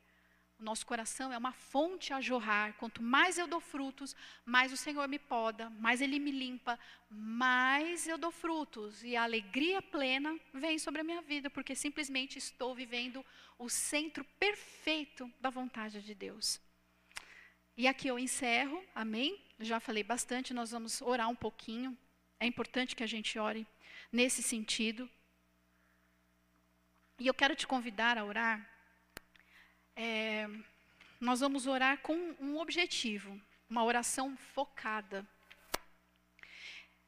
O nosso coração é uma fonte a jorrar. Quanto mais eu dou frutos, mais o Senhor me poda, mais Ele me limpa, mais eu dou frutos. E a alegria plena vem sobre a minha vida, porque simplesmente estou vivendo o centro perfeito da vontade de Deus. E aqui eu encerro, amém? Já falei bastante, nós vamos orar um pouquinho. É importante que a gente ore nesse sentido. E eu quero te convidar a orar. É, nós vamos orar com um objetivo, uma oração focada.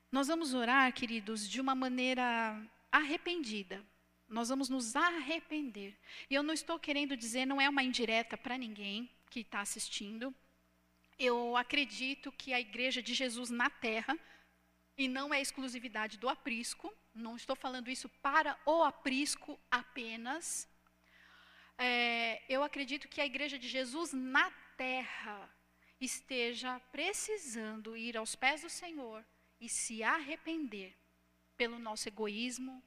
Nós vamos orar, queridos, de uma maneira arrependida, nós vamos nos arrepender. E eu não estou querendo dizer, não é uma indireta para ninguém que está assistindo. Eu acredito que a igreja de Jesus na terra, e não é exclusividade do aprisco, não estou falando isso para o aprisco apenas. É, eu acredito que a igreja de Jesus na terra esteja precisando ir aos pés do Senhor e se arrepender pelo nosso egoísmo,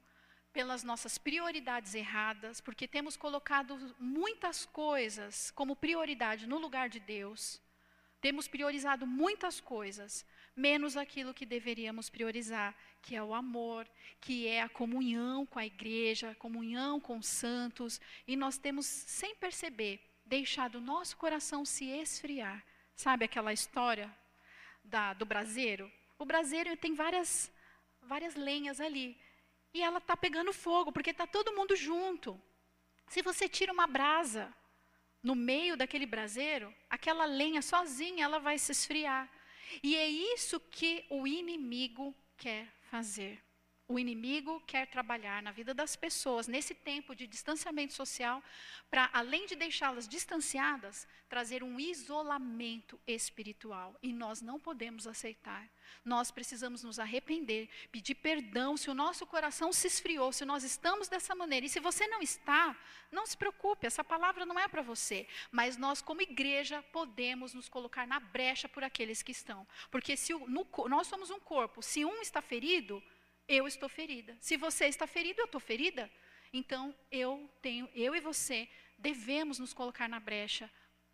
pelas nossas prioridades erradas, porque temos colocado muitas coisas como prioridade no lugar de Deus. Temos priorizado muitas coisas, menos aquilo que deveríamos priorizar, que é o amor, que é a comunhão com a igreja, a comunhão com os santos, e nós temos, sem perceber, deixado o nosso coração se esfriar. Sabe aquela história da, do braseiro? O braseiro tem várias, várias lenhas ali e ela está pegando fogo, porque está todo mundo junto. Se você tira uma brasa no meio daquele braseiro, aquela lenha sozinha ela vai se esfriar. E é isso que o inimigo quer fazer. O inimigo quer trabalhar na vida das pessoas nesse tempo de distanciamento social, para além de deixá-las distanciadas, trazer um isolamento espiritual. E nós não podemos aceitar. Nós precisamos nos arrepender, pedir perdão se o nosso coração se esfriou, se nós estamos dessa maneira. E se você não está, não se preocupe, essa palavra não é para você. Mas nós, como igreja, podemos nos colocar na brecha por aqueles que estão. Porque se o, no, nós somos um corpo, se um está ferido, eu estou ferida. Se você está ferido, eu estou ferida. Então, eu tenho, eu e você devemos nos colocar na brecha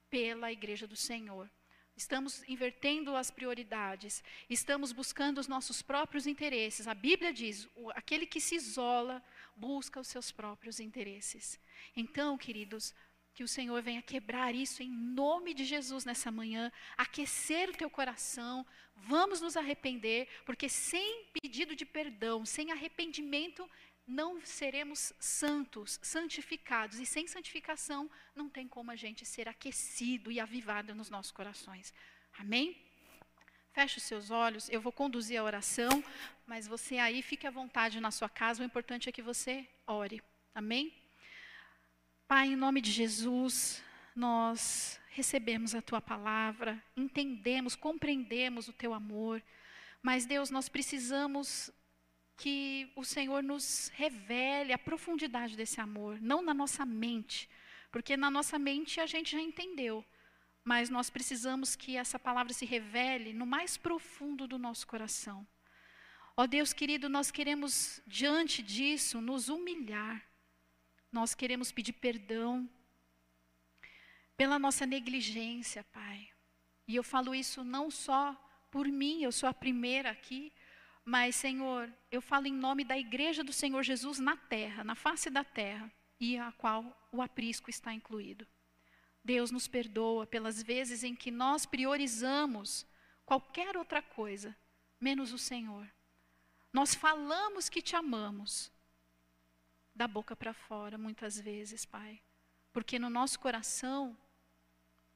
pela igreja do Senhor. Estamos invertendo as prioridades, estamos buscando os nossos próprios interesses. A Bíblia diz: aquele que se isola busca os seus próprios interesses. Então, queridos, que o Senhor venha quebrar isso em nome de Jesus nessa manhã, aquecer o teu coração. Vamos nos arrepender, porque sem pedido de perdão, sem arrependimento, não seremos santos, santificados. E sem santificação, não tem como a gente ser aquecido e avivado nos nossos corações. Amém? Feche os seus olhos, eu vou conduzir a oração, mas você aí fique à vontade na sua casa, o importante é que você ore. Amém? Pai, em nome de Jesus, nós recebemos a tua palavra, entendemos, compreendemos o teu amor, mas Deus, nós precisamos que o Senhor nos revele a profundidade desse amor, não na nossa mente, porque na nossa mente a gente já entendeu, mas nós precisamos que essa palavra se revele no mais profundo do nosso coração. Ó Deus querido, nós queremos diante disso nos humilhar nós queremos pedir perdão pela nossa negligência, Pai. E eu falo isso não só por mim, eu sou a primeira aqui, mas, Senhor, eu falo em nome da igreja do Senhor Jesus na terra, na face da terra, e a qual o aprisco está incluído. Deus nos perdoa pelas vezes em que nós priorizamos qualquer outra coisa, menos o Senhor. Nós falamos que te amamos, da boca para fora, muitas vezes, Pai. Porque no nosso coração,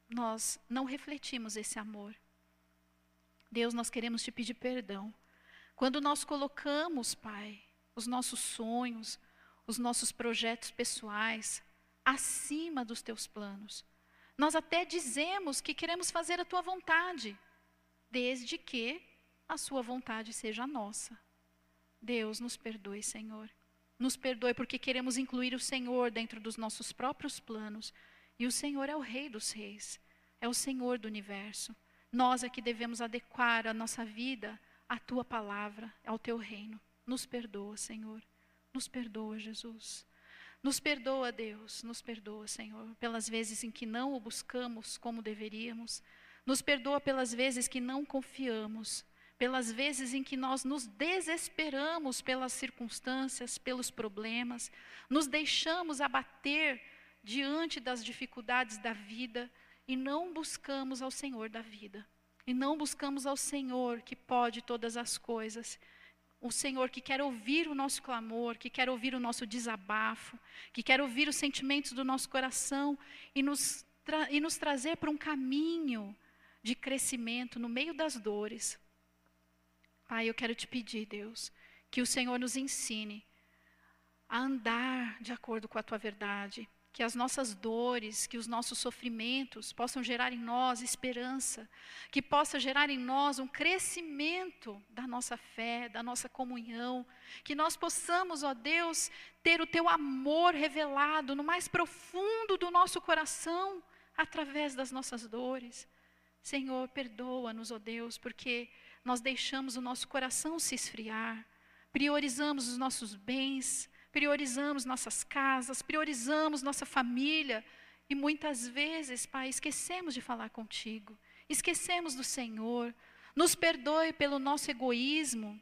nós não refletimos esse amor. Deus, nós queremos te pedir perdão. Quando nós colocamos, Pai, os nossos sonhos, os nossos projetos pessoais acima dos teus planos. Nós até dizemos que queremos fazer a tua vontade, desde que a sua vontade seja a nossa. Deus nos perdoe, Senhor. Nos perdoe porque queremos incluir o Senhor dentro dos nossos próprios planos. E o Senhor é o Rei dos Reis, é o Senhor do universo. Nós é que devemos adequar a nossa vida à tua palavra, ao teu reino. Nos perdoa, Senhor. Nos perdoa, Jesus. Nos perdoa, Deus. Nos perdoa, Senhor, pelas vezes em que não o buscamos como deveríamos. Nos perdoa pelas vezes que não confiamos pelas vezes em que nós nos desesperamos pelas circunstâncias, pelos problemas, nos deixamos abater diante das dificuldades da vida e não buscamos ao Senhor da vida. E não buscamos ao Senhor que pode todas as coisas. O Senhor que quer ouvir o nosso clamor, que quer ouvir o nosso desabafo, que quer ouvir os sentimentos do nosso coração e nos, e nos trazer para um caminho de crescimento no meio das dores, Pai, eu quero te pedir, Deus, que o Senhor nos ensine a andar de acordo com a tua verdade que as nossas dores, que os nossos sofrimentos possam gerar em nós esperança, que possa gerar em nós um crescimento da nossa fé, da nossa comunhão, que nós possamos, ó Deus, ter o teu amor revelado no mais profundo do nosso coração, através das nossas dores. Senhor, perdoa-nos, ó Deus, porque nós deixamos o nosso coração se esfriar, priorizamos os nossos bens, priorizamos nossas casas, priorizamos nossa família e muitas vezes, Pai, esquecemos de falar contigo, esquecemos do Senhor. Nos perdoe pelo nosso egoísmo,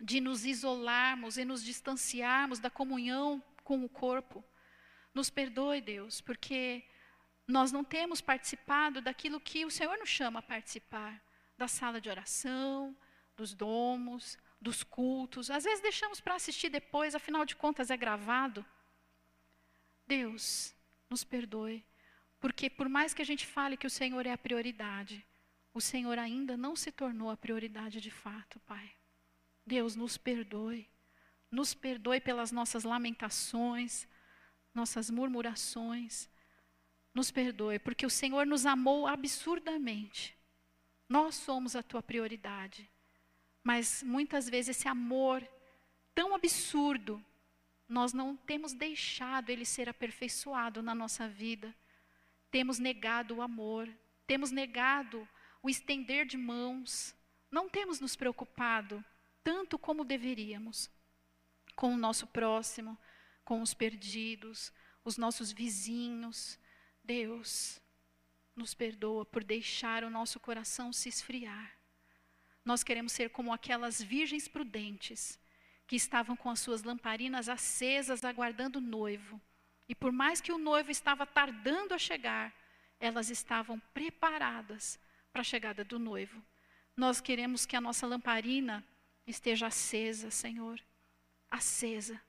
de nos isolarmos e nos distanciarmos da comunhão com o corpo. Nos perdoe, Deus, porque nós não temos participado daquilo que o Senhor nos chama a participar da sala de oração, dos domos, dos cultos, às vezes deixamos para assistir depois, afinal de contas é gravado. Deus, nos perdoe, porque por mais que a gente fale que o Senhor é a prioridade, o Senhor ainda não se tornou a prioridade de fato, Pai. Deus, nos perdoe. Nos perdoe pelas nossas lamentações, nossas murmurações. Nos perdoe, porque o Senhor nos amou absurdamente. Nós somos a tua prioridade. Mas muitas vezes esse amor tão absurdo, nós não temos deixado ele ser aperfeiçoado na nossa vida. Temos negado o amor, temos negado o estender de mãos, não temos nos preocupado tanto como deveríamos com o nosso próximo, com os perdidos, os nossos vizinhos. Deus, nos perdoa por deixar o nosso coração se esfriar. Nós queremos ser como aquelas virgens prudentes que estavam com as suas lamparinas acesas aguardando o noivo. E por mais que o noivo estava tardando a chegar, elas estavam preparadas para a chegada do noivo. Nós queremos que a nossa lamparina esteja acesa, Senhor, acesa.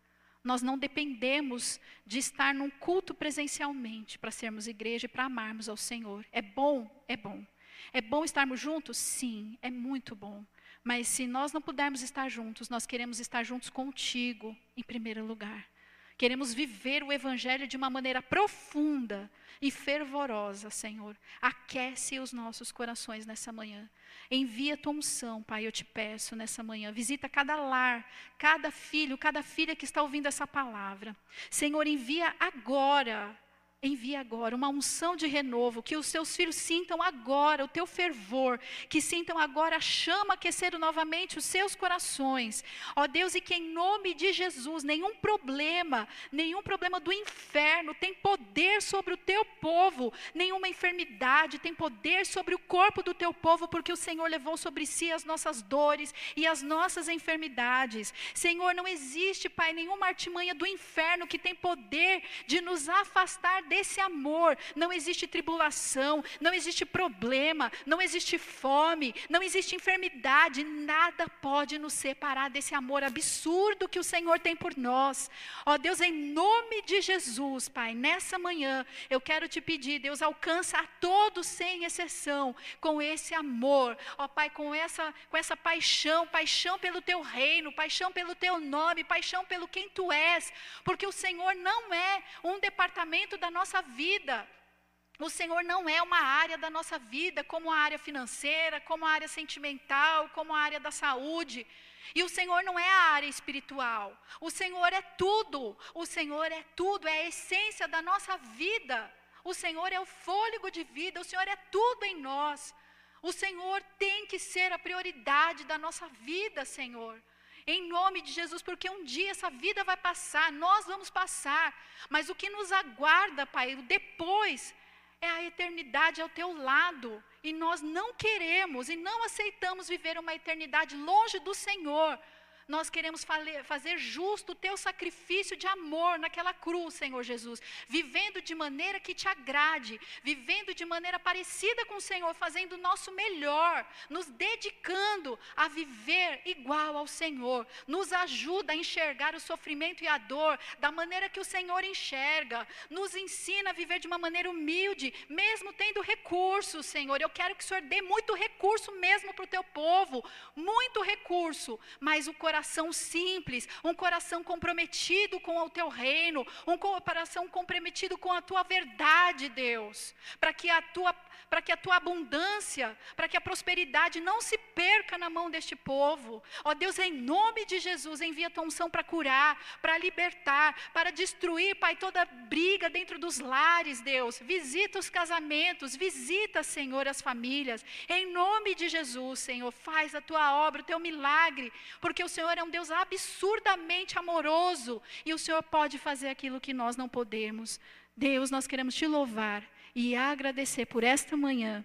Nós não dependemos de estar num culto presencialmente para sermos igreja e para amarmos ao Senhor. É bom, é bom. É bom estarmos juntos? Sim, é muito bom. Mas se nós não pudermos estar juntos, nós queremos estar juntos contigo, em primeiro lugar. Queremos viver o Evangelho de uma maneira profunda e fervorosa, Senhor. Aquece os nossos corações nessa manhã. Envia tua unção, Pai, eu te peço nessa manhã. Visita cada lar, cada filho, cada filha que está ouvindo essa palavra. Senhor, envia agora Envia agora uma unção de renovo, que os seus filhos sintam agora o teu fervor, que sintam agora a chama aquecer novamente os seus corações. Ó Deus, e que em nome de Jesus, nenhum problema, nenhum problema do inferno tem poder sobre o teu povo, nenhuma enfermidade tem poder sobre o corpo do teu povo, porque o Senhor levou sobre si as nossas dores e as nossas enfermidades. Senhor, não existe, Pai, nenhuma artimanha do inferno que tem poder de nos afastar desse amor, não existe tribulação, não existe problema, não existe fome, não existe enfermidade, nada pode nos separar desse amor absurdo que o Senhor tem por nós. Ó Deus, em nome de Jesus, Pai, nessa manhã eu quero te pedir, Deus, alcança a todos sem exceção com esse amor, ó Pai, com essa com essa paixão, paixão pelo teu reino, paixão pelo teu nome, paixão pelo quem tu és, porque o Senhor não é um departamento da nossa vida. O Senhor não é uma área da nossa vida, como a área financeira, como a área sentimental, como a área da saúde. E o Senhor não é a área espiritual. O Senhor é tudo. O Senhor é tudo, é a essência da nossa vida. O Senhor é o fôlego de vida, o Senhor é tudo em nós. O Senhor tem que ser a prioridade da nossa vida, Senhor em nome de Jesus, porque um dia essa vida vai passar, nós vamos passar, mas o que nos aguarda, Pai, depois é a eternidade ao teu lado, e nós não queremos e não aceitamos viver uma eternidade longe do Senhor. Nós queremos fazer justo o teu sacrifício de amor naquela cruz, Senhor Jesus, vivendo de maneira que te agrade, vivendo de maneira parecida com o Senhor, fazendo o nosso melhor, nos dedicando a viver igual ao Senhor. Nos ajuda a enxergar o sofrimento e a dor da maneira que o Senhor enxerga, nos ensina a viver de uma maneira humilde, mesmo tendo recursos, Senhor. Eu quero que o Senhor dê muito recurso mesmo para o teu povo, muito recurso, mas o coração coração simples, um coração comprometido com o teu reino, um coração comprometido com a tua verdade, Deus, para que a tua para que a tua abundância, para que a prosperidade não se perca na mão deste povo. Ó Deus, em nome de Jesus, envia a tua unção para curar, para libertar, para destruir, Pai, toda briga dentro dos lares, Deus. Visita os casamentos, visita, Senhor, as famílias. Em nome de Jesus, Senhor, faz a tua obra, o teu milagre, porque o Senhor é um Deus absurdamente amoroso e o Senhor pode fazer aquilo que nós não podemos. Deus, nós queremos te louvar e agradecer por esta manhã.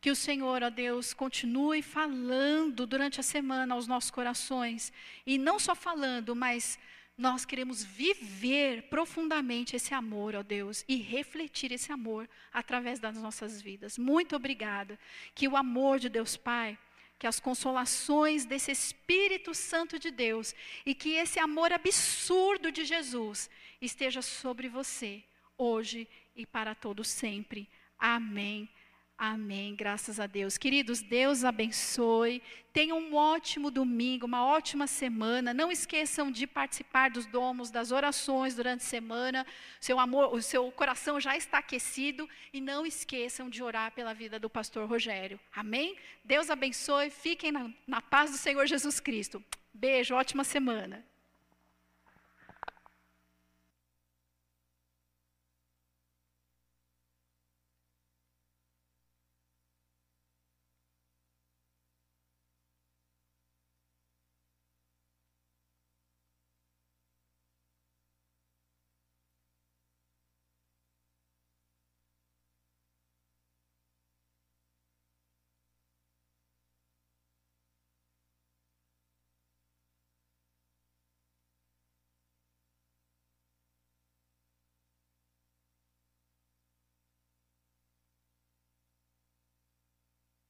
Que o Senhor, ó Deus, continue falando durante a semana aos nossos corações. E não só falando, mas nós queremos viver profundamente esse amor, ó Deus, e refletir esse amor através das nossas vidas. Muito obrigada. Que o amor de Deus Pai, que as consolações desse Espírito Santo de Deus e que esse amor absurdo de Jesus esteja sobre você hoje e para todo sempre. Amém. Amém. Graças a Deus. Queridos, Deus abençoe. Tenham um ótimo domingo, uma ótima semana. Não esqueçam de participar dos domos, das orações durante a semana. Seu amor, o seu coração já está aquecido e não esqueçam de orar pela vida do pastor Rogério. Amém? Deus abençoe. Fiquem na, na paz do Senhor Jesus Cristo. Beijo, ótima semana.